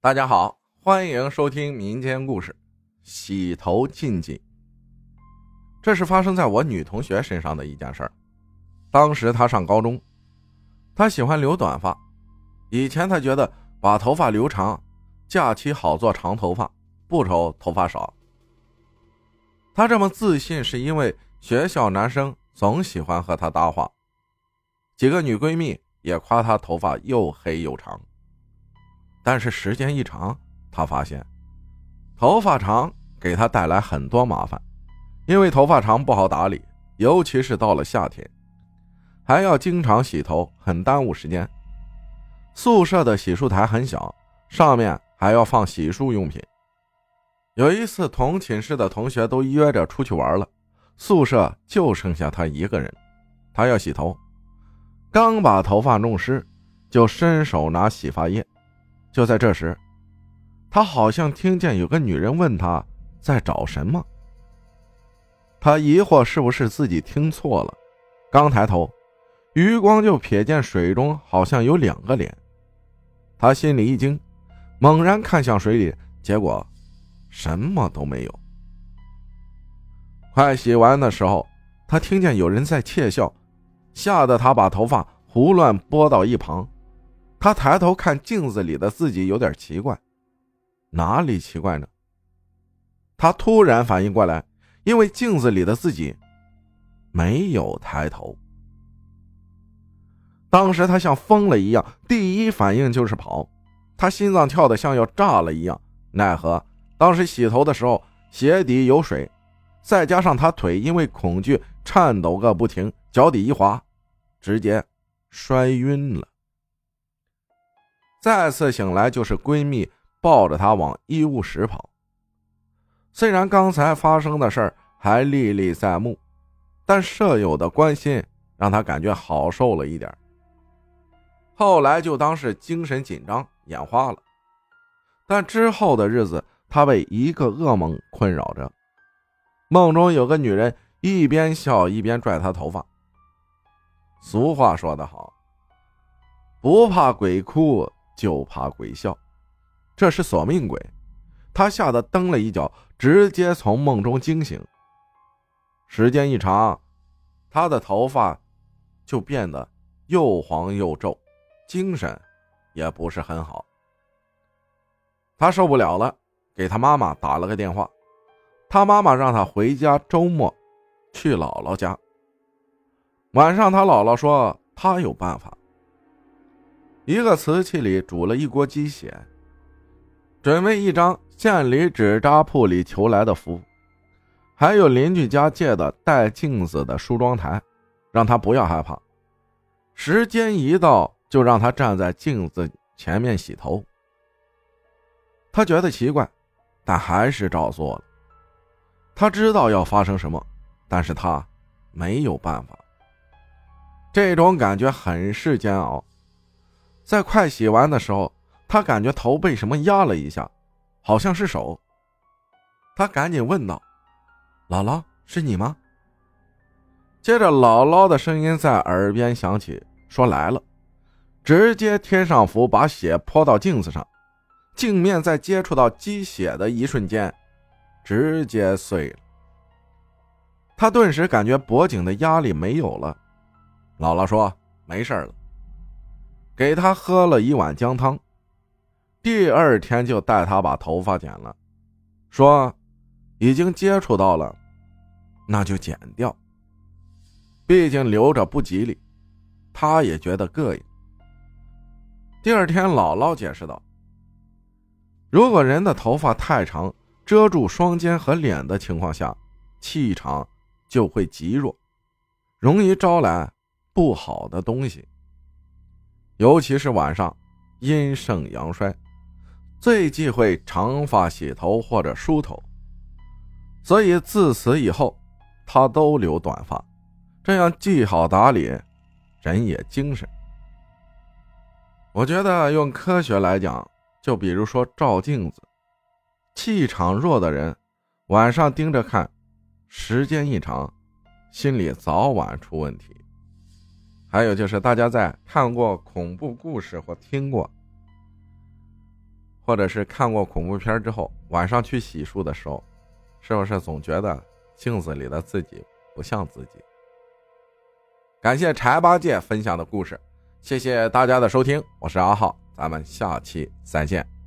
大家好，欢迎收听民间故事《洗头禁忌》。这是发生在我女同学身上的一件事儿。当时她上高中，她喜欢留短发。以前她觉得把头发留长，假期好做长头发，不愁头发少。她这么自信，是因为学校男生总喜欢和她搭话，几个女闺蜜也夸她头发又黑又长。但是时间一长，他发现头发长给他带来很多麻烦，因为头发长不好打理，尤其是到了夏天，还要经常洗头，很耽误时间。宿舍的洗漱台很小，上面还要放洗漱用品。有一次，同寝室的同学都约着出去玩了，宿舍就剩下他一个人。他要洗头，刚把头发弄湿，就伸手拿洗发液。就在这时，他好像听见有个女人问他在找什么。他疑惑是不是自己听错了，刚抬头，余光就瞥见水中好像有两个脸。他心里一惊，猛然看向水里，结果。什么都没有。快洗完的时候，他听见有人在窃笑，吓得他把头发胡乱拨到一旁。他抬头看镜子里的自己，有点奇怪。哪里奇怪呢？他突然反应过来，因为镜子里的自己没有抬头。当时他像疯了一样，第一反应就是跑。他心脏跳得像要炸了一样，奈何。当时洗头的时候，鞋底有水，再加上他腿因为恐惧颤抖个不停，脚底一滑，直接摔晕了。再次醒来，就是闺蜜抱着她往医务室跑。虽然刚才发生的事儿还历历在目，但舍友的关心让她感觉好受了一点。后来就当是精神紧张眼花了，但之后的日子。他被一个噩梦困扰着，梦中有个女人一边笑一边拽他头发。俗话说得好，不怕鬼哭，就怕鬼笑，这是索命鬼。他吓得蹬了一脚，直接从梦中惊醒。时间一长，他的头发就变得又黄又皱，精神也不是很好。他受不了了。给他妈妈打了个电话，他妈妈让他回家周末去姥姥家。晚上，他姥姥说他有办法。一个瓷器里煮了一锅鸡血，准备一张县里纸扎铺里求来的符，还有邻居家借的带镜子的梳妆台，让他不要害怕。时间一到，就让他站在镜子前面洗头。他觉得奇怪。但还是照做了。他知道要发生什么，但是他没有办法。这种感觉很是煎熬。在快洗完的时候，他感觉头被什么压了一下，好像是手。他赶紧问道：“姥姥，是你吗？”接着，姥姥的声音在耳边响起，说：“来了。”直接贴上符，把血泼到镜子上。镜面在接触到鸡血的一瞬间，直接碎了。他顿时感觉脖颈的压力没有了。姥姥说：“没事了。”给他喝了一碗姜汤。第二天就带他把头发剪了，说：“已经接触到了，那就剪掉。毕竟留着不吉利。”他也觉得膈应。第二天，姥姥解释道。如果人的头发太长，遮住双肩和脸的情况下，气场就会极弱，容易招来不好的东西。尤其是晚上，阴盛阳衰，最忌讳长发洗头或者梳头。所以自此以后，他都留短发，这样既好打理，人也精神。我觉得用科学来讲。就比如说照镜子，气场弱的人，晚上盯着看，时间一长，心里早晚出问题。还有就是大家在看过恐怖故事或听过，或者是看过恐怖片之后，晚上去洗漱的时候，是不是总觉得镜子里的自己不像自己？感谢柴八戒分享的故事，谢谢大家的收听，我是阿浩，咱们下期再见。